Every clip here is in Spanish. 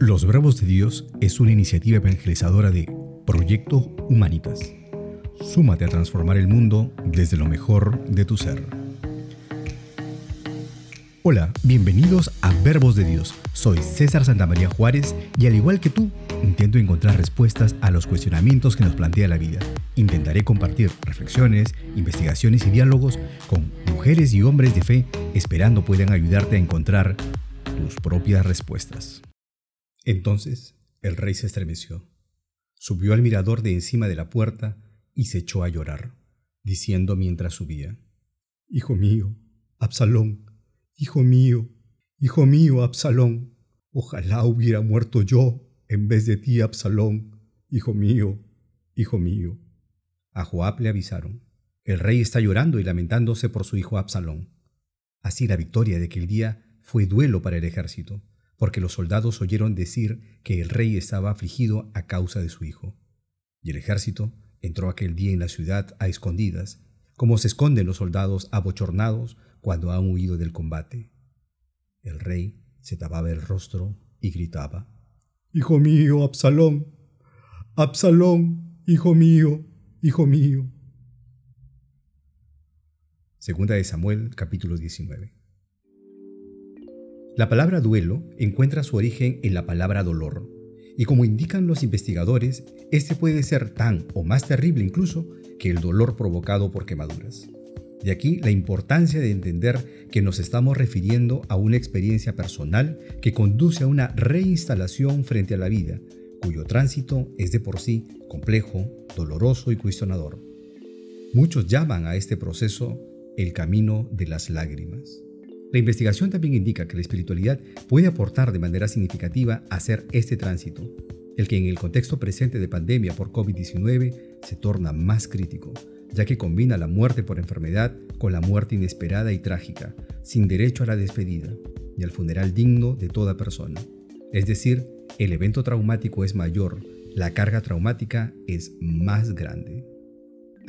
Los Bravos de Dios es una iniciativa evangelizadora de Proyecto Humanitas. Súmate a transformar el mundo desde lo mejor de tu ser. Hola, bienvenidos a Verbos de Dios. Soy César Santamaría Juárez y al igual que tú, intento encontrar respuestas a los cuestionamientos que nos plantea la vida. Intentaré compartir reflexiones, investigaciones y diálogos con mujeres y hombres de fe, esperando puedan ayudarte a encontrar tus propias respuestas. Entonces el rey se estremeció, subió al mirador de encima de la puerta y se echó a llorar, diciendo mientras subía, Hijo mío, Absalón, hijo mío, hijo mío, Absalón, ojalá hubiera muerto yo en vez de ti, Absalón, hijo mío, hijo mío. A Joab le avisaron, el rey está llorando y lamentándose por su hijo Absalón. Así la victoria de aquel día fue duelo para el ejército porque los soldados oyeron decir que el rey estaba afligido a causa de su hijo. Y el ejército entró aquel día en la ciudad a escondidas, como se esconden los soldados abochornados cuando han huido del combate. El rey se tapaba el rostro y gritaba, Hijo mío, Absalón, Absalón, hijo mío, hijo mío. Segunda de Samuel, capítulo 19. La palabra duelo encuentra su origen en la palabra dolor, y como indican los investigadores, este puede ser tan o más terrible incluso que el dolor provocado por quemaduras. De aquí la importancia de entender que nos estamos refiriendo a una experiencia personal que conduce a una reinstalación frente a la vida, cuyo tránsito es de por sí complejo, doloroso y cuestionador. Muchos llaman a este proceso el camino de las lágrimas. La investigación también indica que la espiritualidad puede aportar de manera significativa a hacer este tránsito, el que en el contexto presente de pandemia por COVID-19 se torna más crítico, ya que combina la muerte por enfermedad con la muerte inesperada y trágica, sin derecho a la despedida y al funeral digno de toda persona. Es decir, el evento traumático es mayor, la carga traumática es más grande.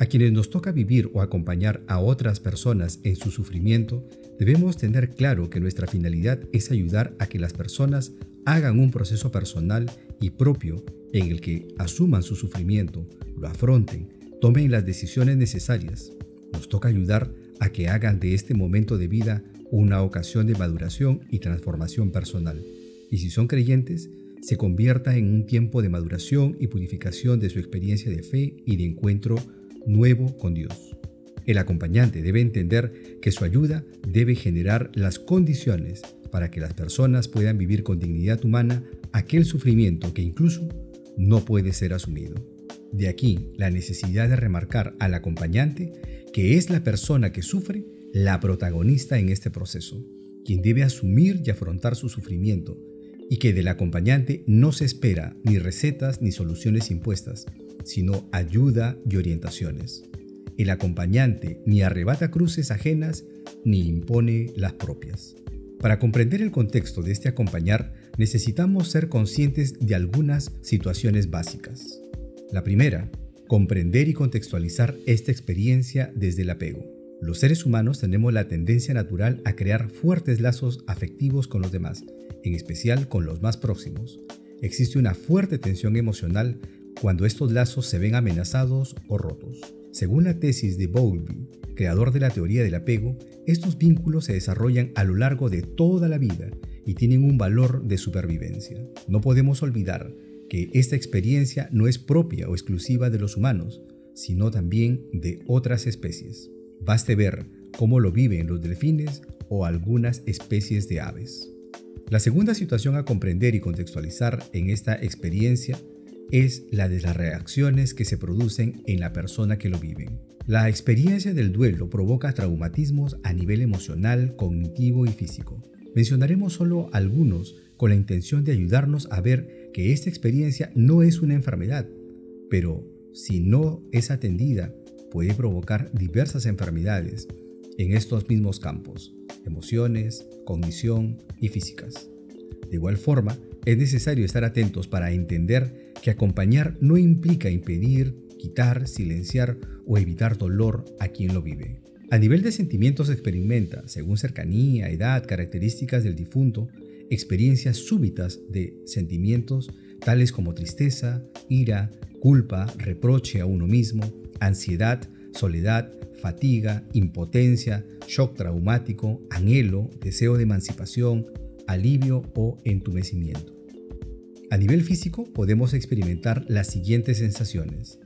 A quienes nos toca vivir o acompañar a otras personas en su sufrimiento, debemos tener claro que nuestra finalidad es ayudar a que las personas hagan un proceso personal y propio en el que asuman su sufrimiento, lo afronten, tomen las decisiones necesarias. Nos toca ayudar a que hagan de este momento de vida una ocasión de maduración y transformación personal. Y si son creyentes, se convierta en un tiempo de maduración y purificación de su experiencia de fe y de encuentro nuevo con Dios. El acompañante debe entender que su ayuda debe generar las condiciones para que las personas puedan vivir con dignidad humana aquel sufrimiento que incluso no puede ser asumido. De aquí la necesidad de remarcar al acompañante que es la persona que sufre la protagonista en este proceso, quien debe asumir y afrontar su sufrimiento, y que del acompañante no se espera ni recetas ni soluciones impuestas, sino ayuda y orientaciones. El acompañante ni arrebata cruces ajenas ni impone las propias. Para comprender el contexto de este acompañar, necesitamos ser conscientes de algunas situaciones básicas. La primera, comprender y contextualizar esta experiencia desde el apego. Los seres humanos tenemos la tendencia natural a crear fuertes lazos afectivos con los demás, en especial con los más próximos. Existe una fuerte tensión emocional cuando estos lazos se ven amenazados o rotos. Según la tesis de Bowlby, creador de la teoría del apego, estos vínculos se desarrollan a lo largo de toda la vida y tienen un valor de supervivencia. No podemos olvidar que esta experiencia no es propia o exclusiva de los humanos, sino también de otras especies. Baste ver cómo lo viven los delfines o algunas especies de aves. La segunda situación a comprender y contextualizar en esta experiencia es la de las reacciones que se producen en la persona que lo vive. La experiencia del duelo provoca traumatismos a nivel emocional, cognitivo y físico. Mencionaremos solo algunos con la intención de ayudarnos a ver que esta experiencia no es una enfermedad, pero si no es atendida puede provocar diversas enfermedades en estos mismos campos, emociones, cognición y físicas. De igual forma, es necesario estar atentos para entender que acompañar no implica impedir, quitar, silenciar o evitar dolor a quien lo vive. A nivel de sentimientos se experimenta, según cercanía, edad, características del difunto, experiencias súbitas de sentimientos tales como tristeza, ira, culpa, reproche a uno mismo, ansiedad, soledad, fatiga, impotencia, shock traumático, anhelo, deseo de emancipación, alivio o entumecimiento. A nivel físico podemos experimentar las siguientes sensaciones.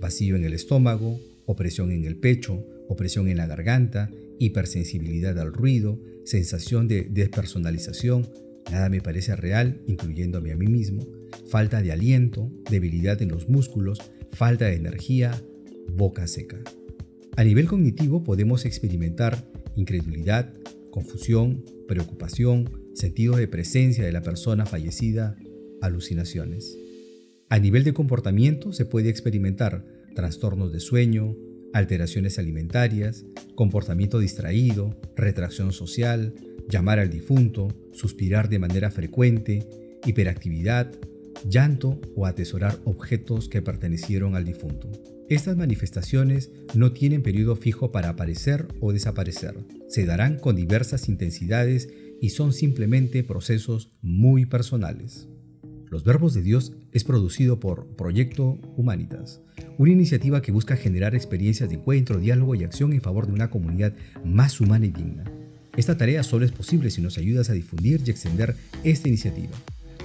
Vacío en el estómago, opresión en el pecho, opresión en la garganta, hipersensibilidad al ruido, sensación de despersonalización, nada me parece real, incluyéndome a mí mismo, falta de aliento, debilidad en los músculos, falta de energía, boca seca. A nivel cognitivo podemos experimentar incredulidad, confusión, preocupación, sentido de presencia de la persona fallecida, alucinaciones. A nivel de comportamiento se puede experimentar trastornos de sueño, alteraciones alimentarias, comportamiento distraído, retracción social, llamar al difunto, suspirar de manera frecuente, hiperactividad, llanto o atesorar objetos que pertenecieron al difunto. Estas manifestaciones no tienen periodo fijo para aparecer o desaparecer. Se darán con diversas intensidades y son simplemente procesos muy personales. Los Verbos de Dios es producido por Proyecto Humanitas, una iniciativa que busca generar experiencias de encuentro, diálogo y acción en favor de una comunidad más humana y digna. Esta tarea solo es posible si nos ayudas a difundir y extender esta iniciativa.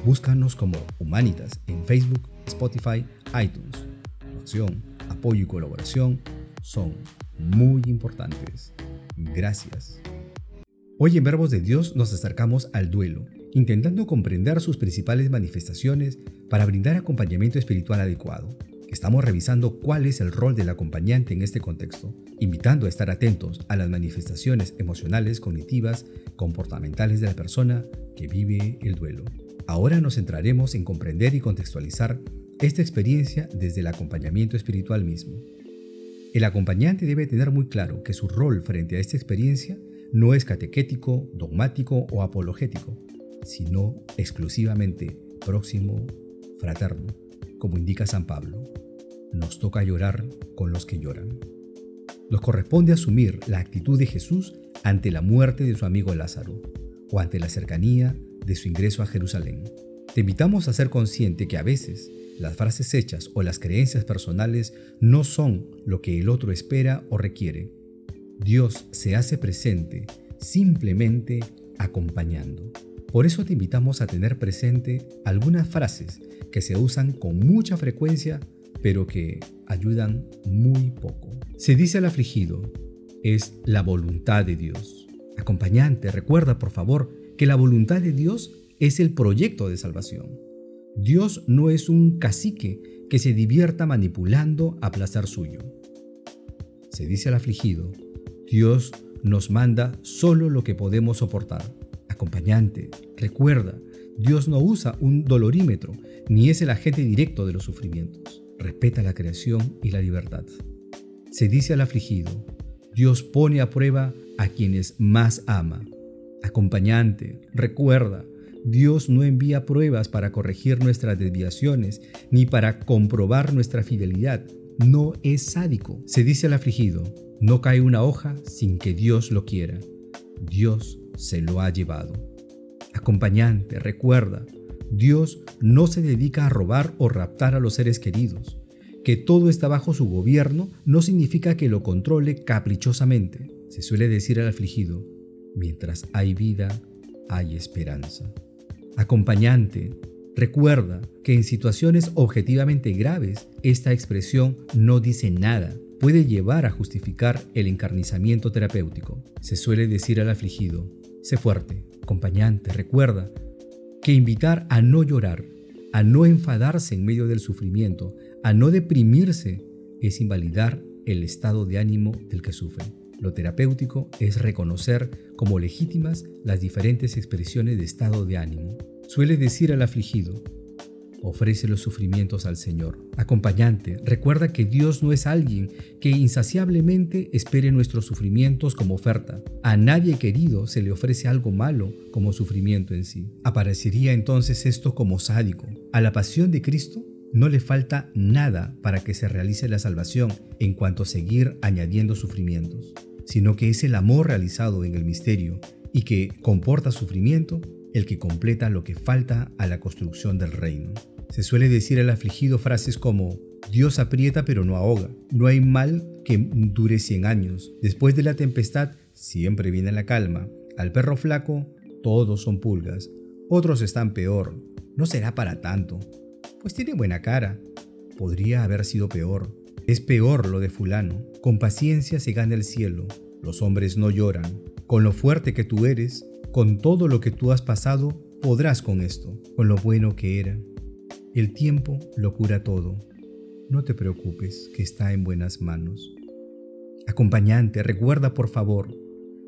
Búscanos como Humanitas en Facebook, Spotify, iTunes. Tu acción, apoyo y colaboración son muy importantes. Gracias. Hoy en Verbos de Dios nos acercamos al duelo intentando comprender sus principales manifestaciones para brindar acompañamiento espiritual adecuado. Estamos revisando cuál es el rol del acompañante en este contexto, invitando a estar atentos a las manifestaciones emocionales, cognitivas, comportamentales de la persona que vive el duelo. Ahora nos centraremos en comprender y contextualizar esta experiencia desde el acompañamiento espiritual mismo. El acompañante debe tener muy claro que su rol frente a esta experiencia no es catequético, dogmático o apologético, sino exclusivamente próximo, fraterno, como indica San Pablo. Nos toca llorar con los que lloran. Nos corresponde asumir la actitud de Jesús ante la muerte de su amigo Lázaro o ante la cercanía de su ingreso a Jerusalén. Te invitamos a ser consciente que a veces las frases hechas o las creencias personales no son lo que el otro espera o requiere. Dios se hace presente simplemente acompañando. Por eso te invitamos a tener presente algunas frases que se usan con mucha frecuencia, pero que ayudan muy poco. Se dice al afligido, es la voluntad de Dios. Acompañante, recuerda por favor que la voluntad de Dios es el proyecto de salvación. Dios no es un cacique que se divierta manipulando a placer suyo. Se dice al afligido, Dios nos manda solo lo que podemos soportar. Acompañante, recuerda, Dios no usa un dolorímetro, ni es el agente directo de los sufrimientos. Respeta la creación y la libertad. Se dice al afligido, Dios pone a prueba a quienes más ama. Acompañante, recuerda, Dios no envía pruebas para corregir nuestras desviaciones ni para comprobar nuestra fidelidad. No es sádico. Se dice al afligido, no cae una hoja sin que Dios lo quiera. Dios se lo ha llevado. Acompañante, recuerda, Dios no se dedica a robar o raptar a los seres queridos. Que todo está bajo su gobierno no significa que lo controle caprichosamente. Se suele decir al afligido, mientras hay vida, hay esperanza. Acompañante, recuerda que en situaciones objetivamente graves, esta expresión no dice nada, puede llevar a justificar el encarnizamiento terapéutico. Se suele decir al afligido, Sé fuerte, acompañante, recuerda que invitar a no llorar, a no enfadarse en medio del sufrimiento, a no deprimirse, es invalidar el estado de ánimo del que sufre. Lo terapéutico es reconocer como legítimas las diferentes expresiones de estado de ánimo. Suele decir al afligido, ofrece los sufrimientos al Señor. Acompañante, recuerda que Dios no es alguien que insaciablemente espere nuestros sufrimientos como oferta. A nadie querido se le ofrece algo malo como sufrimiento en sí. Aparecería entonces esto como sádico. A la pasión de Cristo no le falta nada para que se realice la salvación en cuanto a seguir añadiendo sufrimientos, sino que es el amor realizado en el misterio y que comporta sufrimiento el que completa lo que falta a la construcción del reino. Se suele decir al afligido frases como, Dios aprieta pero no ahoga, no hay mal que dure 100 años, después de la tempestad siempre viene la calma, al perro flaco todos son pulgas, otros están peor, no será para tanto, pues tiene buena cara, podría haber sido peor, es peor lo de fulano, con paciencia se gana el cielo, los hombres no lloran, con lo fuerte que tú eres, con todo lo que tú has pasado, podrás con esto, con lo bueno que era. El tiempo lo cura todo. No te preocupes, que está en buenas manos. Acompañante, recuerda por favor,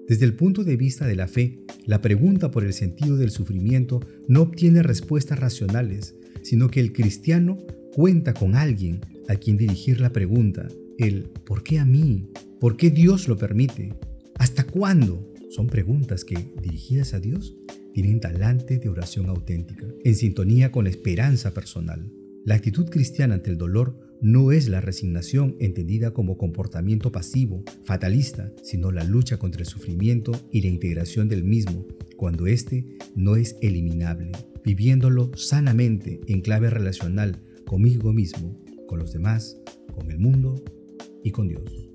desde el punto de vista de la fe, la pregunta por el sentido del sufrimiento no obtiene respuestas racionales, sino que el cristiano cuenta con alguien a quien dirigir la pregunta, el ¿por qué a mí? ¿Por qué Dios lo permite? ¿Hasta cuándo? Son preguntas que, dirigidas a Dios, tienen talante de oración auténtica, en sintonía con la esperanza personal. La actitud cristiana ante el dolor no es la resignación entendida como comportamiento pasivo, fatalista, sino la lucha contra el sufrimiento y la integración del mismo, cuando éste no es eliminable, viviéndolo sanamente en clave relacional conmigo mismo, con los demás, con el mundo y con Dios.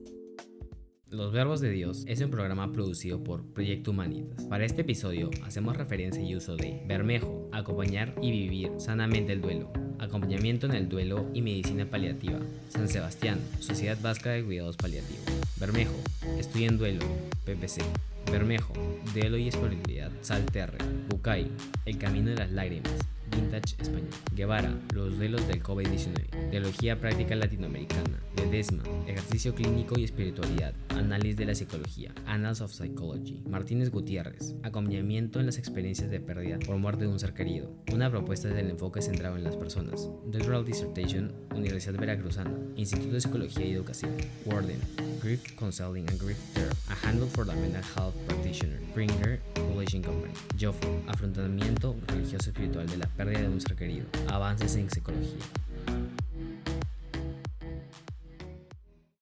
Los Verbos de Dios es un programa producido por Proyecto Humanitas. Para este episodio hacemos referencia y uso de Bermejo, acompañar y vivir sanamente el duelo, acompañamiento en el duelo y medicina paliativa, San Sebastián, Sociedad Vasca de Cuidados Paliativos, Bermejo, estudia en duelo, PPC, Bermejo, duelo y espiritualidad, Salterre, Bucay, el camino de las lágrimas, Vintage Español. Guevara, los duelos del COVID-19. Teología práctica latinoamericana. Ledesma, ejercicio clínico y espiritualidad. Análisis de la psicología. Annals of Psychology. Martínez Gutiérrez, acompañamiento en las experiencias de pérdida por muerte de un ser querido. Una propuesta del enfoque centrado en las personas. Doctoral Dissertation, Universidad Veracruzana. Instituto de Psicología y Educación. Warden, Grief Counseling and Grief Therapy. A Handle for the Mental Health Practitioner. Bringer Publishing Company. Joffo, afrontamiento religioso espiritual de la de un ser querido. Avances en psicología.